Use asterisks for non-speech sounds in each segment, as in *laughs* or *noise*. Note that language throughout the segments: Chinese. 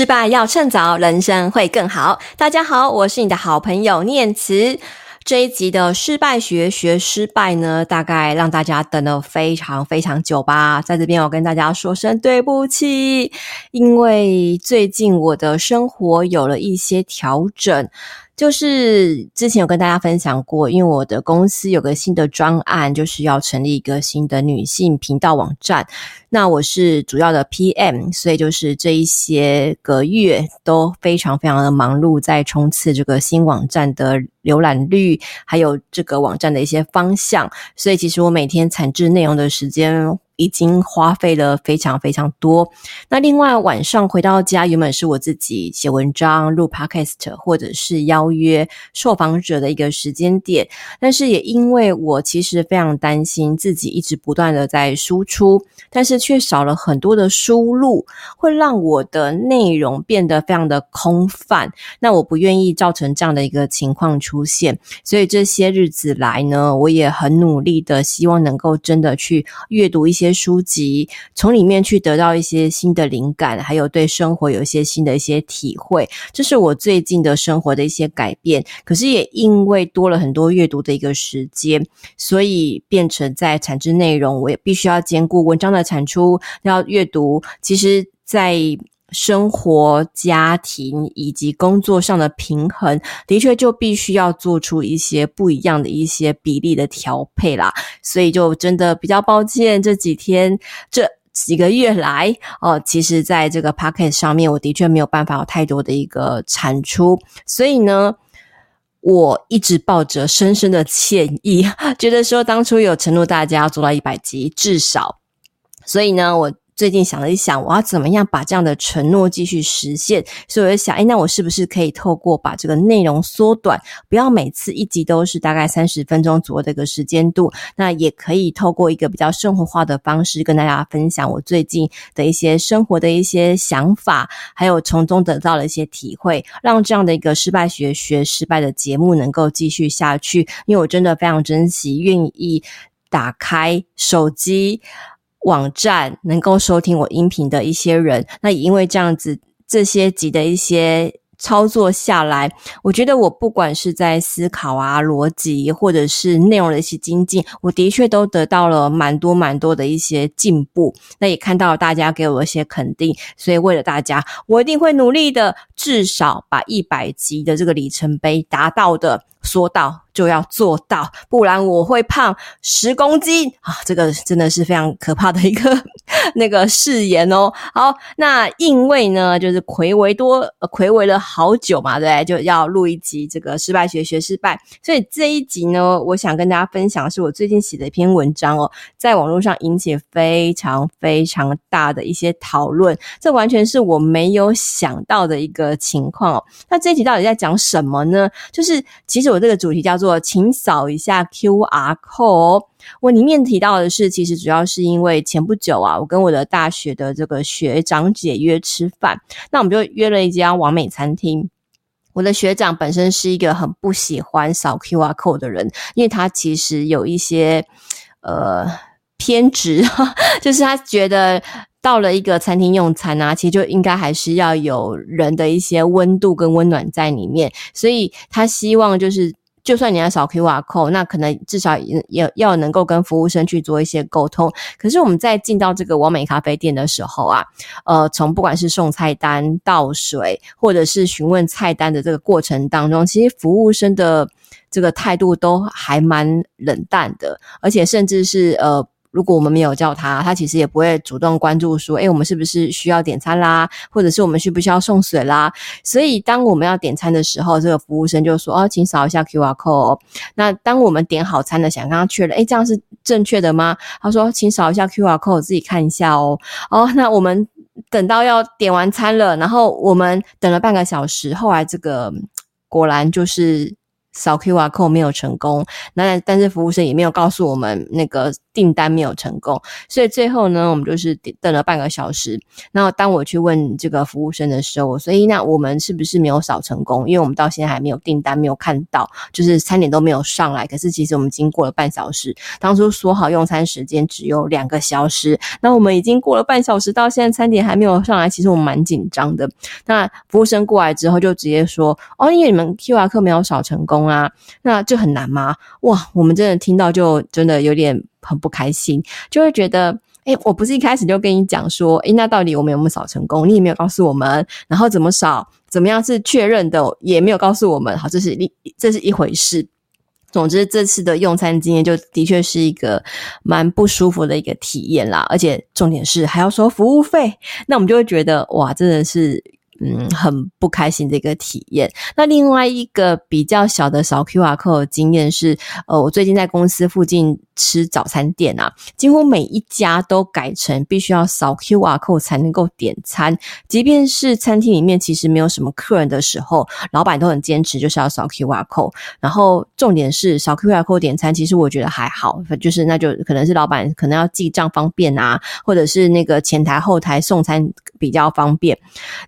失败要趁早，人生会更好。大家好，我是你的好朋友念慈。这一集的失败学学失败呢，大概让大家等了非常非常久吧。在这边，我跟大家说声对不起，因为最近我的生活有了一些调整。就是之前有跟大家分享过，因为我的公司有个新的专案，就是要成立一个新的女性频道网站。那我是主要的 PM，所以就是这一些个月都非常非常的忙碌，在冲刺这个新网站的浏览率，还有这个网站的一些方向。所以其实我每天产制内容的时间，已经花费了非常非常多。那另外晚上回到家，原本是我自己写文章、录 Podcast 或者是邀约受访者的一个时间点，但是也因为我其实非常担心自己一直不断的在输出，但是却少了很多的输入，会让我的内容变得非常的空泛。那我不愿意造成这样的一个情况出现，所以这些日子来呢，我也很努力的希望能够真的去阅读一些。书籍，从里面去得到一些新的灵感，还有对生活有一些新的一些体会，这是我最近的生活的一些改变。可是也因为多了很多阅读的一个时间，所以变成在产制内容，我也必须要兼顾文章的产出，要阅读。其实，在生活、家庭以及工作上的平衡，的确就必须要做出一些不一样的一些比例的调配啦。所以就真的比较抱歉，这几天这几个月来，哦，其实在这个 Podcast 上面，我的确没有办法有太多的一个产出。所以呢，我一直抱着深深的歉意，*laughs* 觉得说当初有承诺大家要做到一百集至少，所以呢，我。最近想了一想，我要怎么样把这样的承诺继续实现？所以我就想，诶，那我是不是可以透过把这个内容缩短，不要每次一集都是大概三十分钟左右的一个时间度？那也可以透过一个比较生活化的方式，跟大家分享我最近的一些生活的一些想法，还有从中得到了一些体会，让这样的一个失败学学失败的节目能够继续下去。因为我真的非常珍惜，愿意打开手机。网站能够收听我音频的一些人，那也因为这样子，这些集的一些操作下来，我觉得我不管是在思考啊、逻辑，或者是内容的一些精进，我的确都得到了蛮多蛮多的一些进步。那也看到了大家给我一些肯定，所以为了大家，我一定会努力的，至少把一百集的这个里程碑达到的，说到。就要做到，不然我会胖十公斤啊！这个真的是非常可怕的一个 *laughs* 那个誓言哦。好，那因为呢，就是睽违多睽违了好久嘛，对？就要录一集这个失败学学失败，所以这一集呢，我想跟大家分享是我最近写的一篇文章哦，在网络上引起非常非常大的一些讨论，这完全是我没有想到的一个情况哦。那这一集到底在讲什么呢？就是其实我这个主题叫做请扫一下 QR code。我里面提到的是，其实主要是因为前不久啊，我跟我的大学的这个学长姐约吃饭，那我们就约了一家完美餐厅。我的学长本身是一个很不喜欢扫 QR code 的人，因为他其实有一些呃偏执，*laughs* 就是他觉得。到了一个餐厅用餐啊，其实就应该还是要有人的一些温度跟温暖在里面，所以他希望就是，就算你要扫 QR code，那可能至少也要能够跟服务生去做一些沟通。可是我们在进到这个完美咖啡店的时候啊，呃，从不管是送菜单、倒水，或者是询问菜单的这个过程当中，其实服务生的这个态度都还蛮冷淡的，而且甚至是呃。如果我们没有叫他，他其实也不会主动关注说，诶，我们是不是需要点餐啦？或者是我们需不需要送水啦？所以当我们要点餐的时候，这个服务生就说，哦，请扫一下 QR code。那当我们点好餐的，想跟他确认，诶，这样是正确的吗？他说，请扫一下 QR code，自己看一下哦。哦，那我们等到要点完餐了，然后我们等了半个小时，后来这个果然就是。扫 QR code 没有成功，那但是服务生也没有告诉我们那个订单没有成功，所以最后呢，我们就是等了半个小时。然后当我去问这个服务生的时候，所以那我们是不是没有扫成功？因为我们到现在还没有订单，没有看到，就是餐点都没有上来。可是其实我们经过了半小时，当初说好用餐时间只有两个小时，那我们已经过了半小时，到现在餐点还没有上来，其实我们蛮紧张的。那服务生过来之后就直接说：“哦，因为你们 QR code 没有扫成功。”啊，那就很难吗？哇，我们真的听到就真的有点很不开心，就会觉得，哎，我不是一开始就跟你讲说，哎，那到底我们有没有扫成功？你也没有告诉我们，然后怎么扫，怎么样是确认的，也没有告诉我们。好，这是一这是一回事。总之，这次的用餐经验就的确是一个蛮不舒服的一个体验啦，而且重点是还要收服务费，那我们就会觉得，哇，真的是。嗯，很不开心的一个体验。那另外一个比较小的扫 QR code 的经验是，呃，我最近在公司附近吃早餐店啊，几乎每一家都改成必须要扫 QR code 才能够点餐。即便是餐厅里面其实没有什么客人的时候，老板都很坚持就是要扫 QR code。然后重点是扫 QR code 点餐，其实我觉得还好，就是那就可能是老板可能要记账方便啊，或者是那个前台后台送餐比较方便，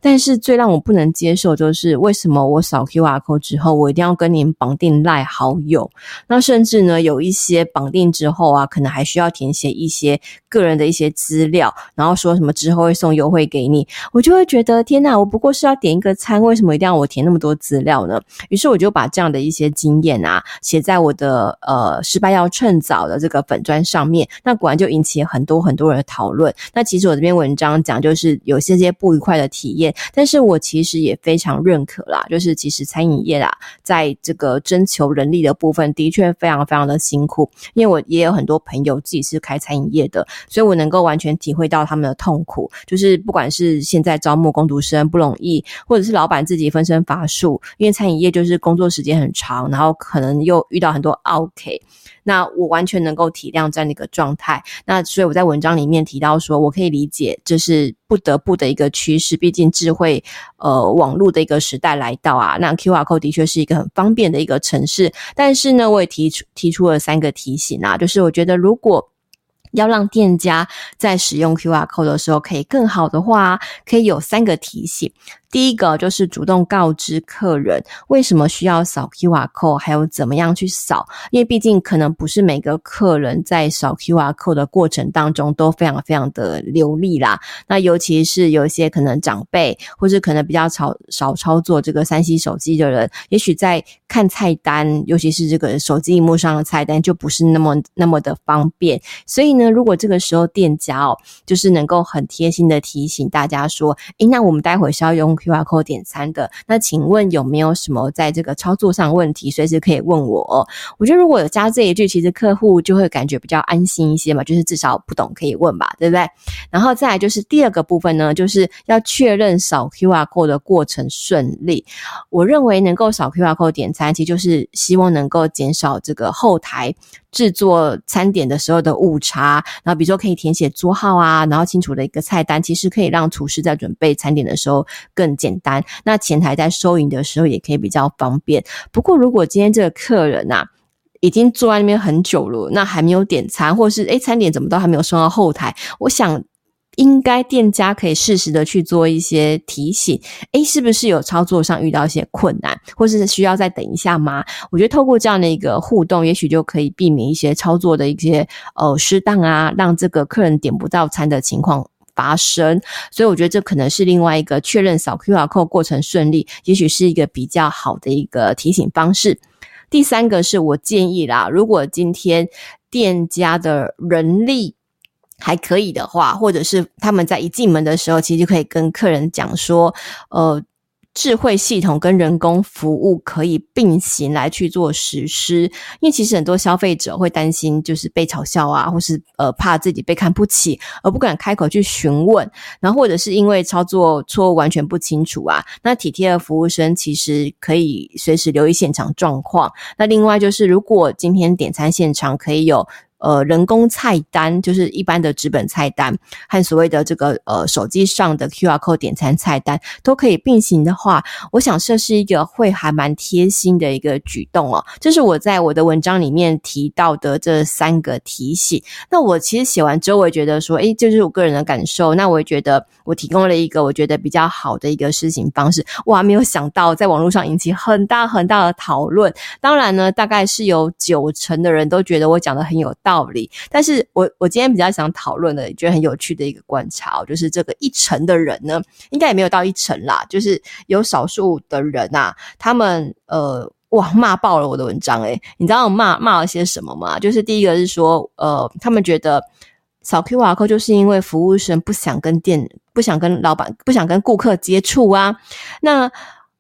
但是。最让我不能接受就是为什么我扫 QR code 之后，我一定要跟您绑定赖好友？那甚至呢，有一些绑定之后啊，可能还需要填写一些个人的一些资料，然后说什么之后会送优惠给你，我就会觉得天哪，我不过是要点一个餐，为什么一定要我填那么多资料呢？于是我就把这样的一些经验啊，写在我的呃失败要趁早的这个粉砖上面。那果然就引起很多很多人的讨论。那其实我这篇文章讲就是有些些不愉快的体验，但是。是我其实也非常认可啦，就是其实餐饮业啦，在这个征求人力的部分，的确非常非常的辛苦。因为我也有很多朋友自己是开餐饮业的，所以我能够完全体会到他们的痛苦。就是不管是现在招募工读生不容易，或者是老板自己分身乏术，因为餐饮业就是工作时间很长，然后可能又遇到很多 OK。那我完全能够体谅这样的一个状态，那所以我在文章里面提到说，我可以理解这是不得不的一个趋势，毕竟智慧呃网络的一个时代来到啊，那 QR code 的确是一个很方便的一个城市，但是呢，我也提出提出了三个提醒啊，就是我觉得如果要让店家在使用 QR code 的时候可以更好的话，可以有三个提醒。第一个就是主动告知客人为什么需要扫 QR code，还有怎么样去扫，因为毕竟可能不是每个客人在扫 QR code 的过程当中都非常非常的流利啦。那尤其是有一些可能长辈，或是可能比较少少操作这个三 C 手机的人，也许在看菜单，尤其是这个手机荧幕上的菜单就不是那么那么的方便。所以呢，如果这个时候店家哦，就是能够很贴心的提醒大家说，诶，那我们待会是要用。QR code 点餐的，那请问有没有什么在这个操作上问题？随时可以问我。我觉得如果有加这一句，其实客户就会感觉比较安心一些嘛，就是至少不懂可以问吧，对不对？然后再来就是第二个部分呢，就是要确认扫 QR code 的过程顺利。我认为能够扫 QR code 点餐，其实就是希望能够减少这个后台。制作餐点的时候的误差，然后比如说可以填写桌号啊，然后清楚的一个菜单，其实可以让厨师在准备餐点的时候更更简单。那前台在收银的时候也可以比较方便。不过如果今天这个客人呐、已经坐在那边很久了，那还没有点餐，或是诶餐点怎么都还没有送到后台，我想。应该店家可以适时的去做一些提醒，诶，是不是有操作上遇到一些困难，或是需要再等一下吗？我觉得透过这样的一个互动，也许就可以避免一些操作的一些呃失当啊，让这个客人点不到餐的情况发生。所以我觉得这可能是另外一个确认扫 QR code 过程顺利，也许是一个比较好的一个提醒方式。第三个是我建议啦，如果今天店家的人力还可以的话，或者是他们在一进门的时候，其实就可以跟客人讲说，呃，智慧系统跟人工服务可以并行来去做实施。因为其实很多消费者会担心，就是被嘲笑啊，或是呃怕自己被看不起，而不敢开口去询问。然后或者是因为操作错误完全不清楚啊，那体贴的服务生其实可以随时留意现场状况。那另外就是，如果今天点餐现场可以有。呃人工菜单，就是一般的纸本菜单和所谓的这个呃手机上的 QR code 点餐菜单都可以并行的话，我想这是一个会还蛮贴心的一个举动哦。这是我在我的文章里面提到的这三个提醒。那我其实写完之后，我也觉得说，诶，这就是我个人的感受。那我也觉得我提供了一个我觉得比较好的一个施行方式。哇，没有想到在网络上引起很大很大的讨论。当然呢，大概是有九成的人都觉得我讲的很有道道理。但是我我今天比较想讨论的，觉得很有趣的一个观察，就是这个一成的人呢，应该也没有到一成啦，就是有少数的人呐，他们呃。哇，骂爆了我的文章诶，你知道我骂骂了些什么吗？就是第一个是说，呃，他们觉得扫 QR code 就是因为服务生不想跟店、不想跟老板、不想跟顾客接触啊，那。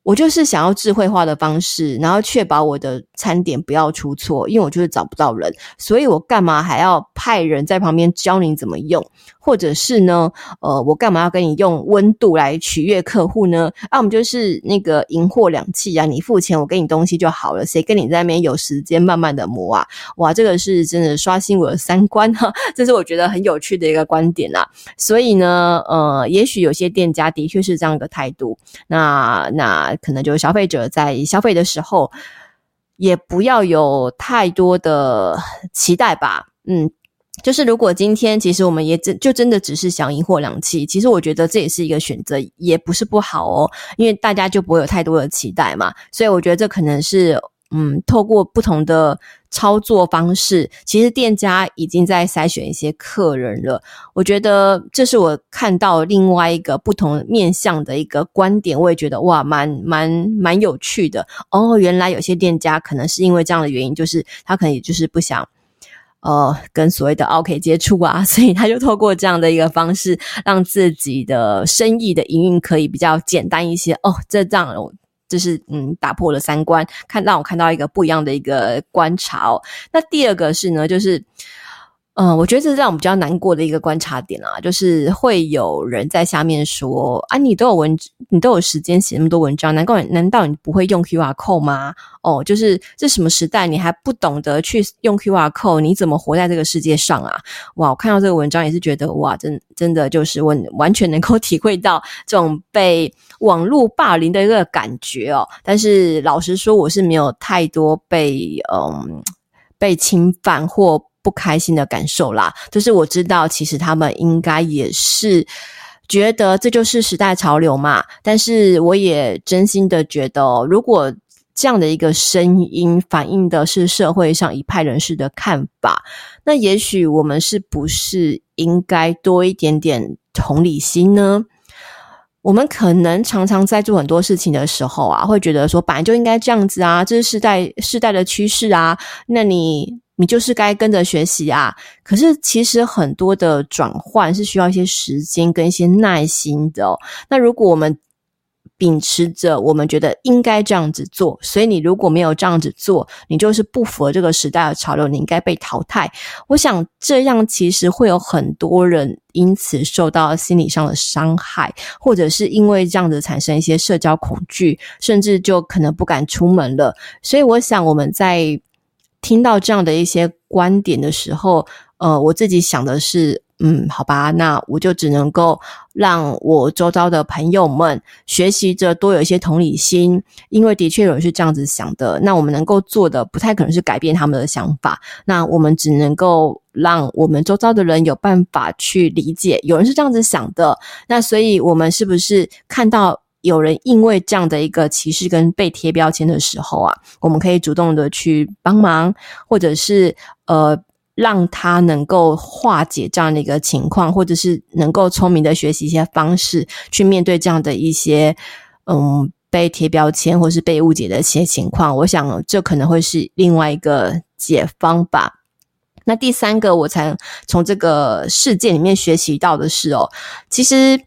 我就是想要智慧化的方式，然后确保我的餐点不要出错，因为我就是找不到人，所以我干嘛还要派人在旁边教你怎么用？或者是呢，呃，我干嘛要跟你用温度来取悦客户呢？啊，我们就是那个银货两訖啊，你付钱，我给你东西就好了，谁跟你在那边有时间慢慢的磨啊？哇，这个是真的刷新我的三观哈，*laughs* 这是我觉得很有趣的一个观点啊。所以呢，呃，也许有些店家的确是这样一个态度，那那。可能就是消费者在消费的时候，也不要有太多的期待吧。嗯，就是如果今天其实我们也真就真的只是想赢货两期，其实我觉得这也是一个选择，也不是不好哦。因为大家就不会有太多的期待嘛，所以我觉得这可能是。嗯，透过不同的操作方式，其实店家已经在筛选一些客人了。我觉得这是我看到另外一个不同面向的一个观点，我也觉得哇，蛮蛮蛮有趣的哦。原来有些店家可能是因为这样的原因，就是他可能也就是不想呃跟所谓的 OK 接触啊，*laughs* 所以他就透过这样的一个方式，让自己的生意的营运可以比较简单一些哦。这这样。就是嗯，打破了三观，看让我看到一个不一样的一个观潮。那第二个是呢，就是。嗯、我觉得这是让我们比较难过的一个观察点啊，就是会有人在下面说啊，你都有文，你都有时间写那么多文章，难怪难道你不会用 QR code 吗？哦，就是这什么时代，你还不懂得去用 QR code，你怎么活在这个世界上啊？哇，我看到这个文章也是觉得哇，真真的就是我完全能够 *laughs* 体会到这种被网络霸凌的一个感觉哦。但是老实说，我是没有太多被嗯被侵犯或。不开心的感受啦，就是我知道，其实他们应该也是觉得这就是时代潮流嘛。但是我也真心的觉得，如果这样的一个声音反映的是社会上一派人士的看法，那也许我们是不是应该多一点点同理心呢？我们可能常常在做很多事情的时候啊，会觉得说本来就应该这样子啊，这是时代时代的趋势啊，那你。你就是该跟着学习啊！可是其实很多的转换是需要一些时间跟一些耐心的。那如果我们秉持着我们觉得应该这样子做，所以你如果没有这样子做，你就是不符合这个时代的潮流，你应该被淘汰。我想这样其实会有很多人因此受到心理上的伤害，或者是因为这样子产生一些社交恐惧，甚至就可能不敢出门了。所以我想我们在。听到这样的一些观点的时候，呃，我自己想的是，嗯，好吧，那我就只能够让我周遭的朋友们学习着多有一些同理心，因为的确有人是这样子想的。那我们能够做的，不太可能是改变他们的想法，那我们只能够让我们周遭的人有办法去理解，有人是这样子想的。那所以，我们是不是看到？有人因为这样的一个歧视跟被贴标签的时候啊，我们可以主动的去帮忙，或者是呃让他能够化解这样的一个情况，或者是能够聪明的学习一些方式去面对这样的一些嗯被贴标签或是被误解的一些情况。我想这可能会是另外一个解方吧。那第三个，我才从这个事件里面学习到的是哦，其实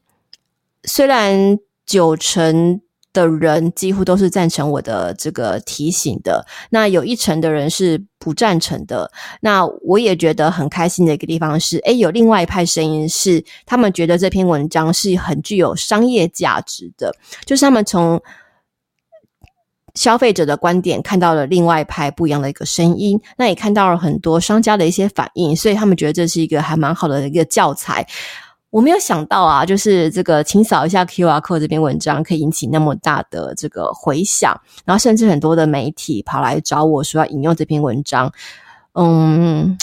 虽然。九成的人几乎都是赞成我的这个提醒的，那有一成的人是不赞成的。那我也觉得很开心的一个地方是，诶，有另外一派声音是，他们觉得这篇文章是很具有商业价值的，就是他们从消费者的观点，看到了另外一派不一样的一个声音，那也看到了很多商家的一些反应，所以他们觉得这是一个还蛮好的一个教材。我没有想到啊，就是这个，清扫一下 QR code 这篇文章可以引起那么大的这个回响，然后甚至很多的媒体跑来找我说要引用这篇文章，嗯，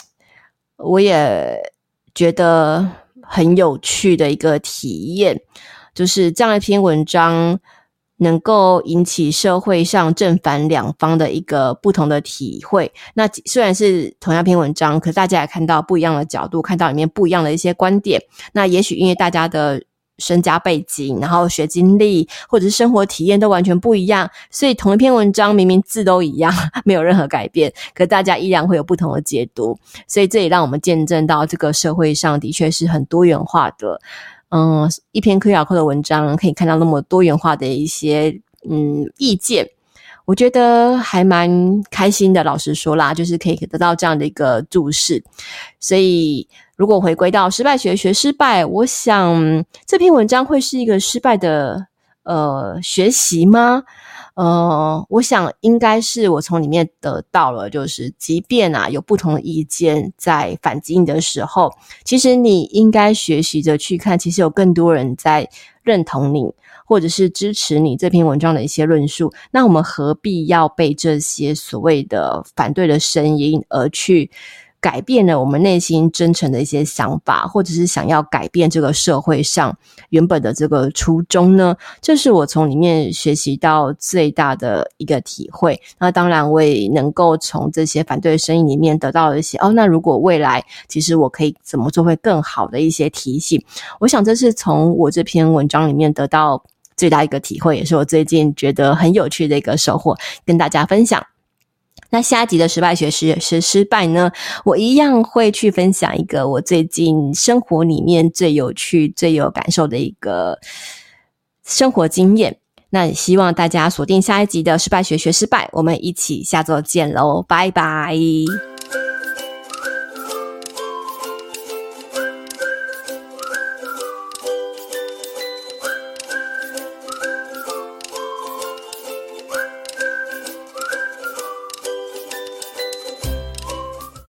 我也觉得很有趣的一个体验，就是这样一篇文章。能够引起社会上正反两方的一个不同的体会。那虽然是同样篇文章，可大家也看到不一样的角度，看到里面不一样的一些观点。那也许因为大家的身家背景、然后学经历或者是生活体验都完全不一样，所以同一篇文章明明字都一样，*laughs* 没有任何改变，可大家依然会有不同的解读。所以这也让我们见证到这个社会上的确是很多元化的。嗯，一篇 QR Code 的文章可以看到那么多元化的一些嗯意见，我觉得还蛮开心的。老实说啦，就是可以得到这样的一个注释。所以，如果回归到失败学学失败，我想这篇文章会是一个失败的呃学习吗？呃，我想应该是我从里面得到了，就是即便啊有不同的意见在反击你的时候，其实你应该学习着去看，其实有更多人在认同你，或者是支持你这篇文章的一些论述。那我们何必要被这些所谓的反对的声音而去改变了我们内心真诚的一些想法，或者是想要改变这个社会上原本的这个初衷呢？这是我从里面学习到最大的一个体会。那当然，我也能够从这些反对声音里面得到一些哦，那如果未来其实我可以怎么做会更好的一些提醒。我想这是从我这篇文章里面得到最大一个体会，也是我最近觉得很有趣的一个收获，跟大家分享。那下一集的失败学学失失败呢，我一样会去分享一个我最近生活里面最有趣、最有感受的一个生活经验。那也希望大家锁定下一集的失败学学失败，我们一起下周见喽，拜拜。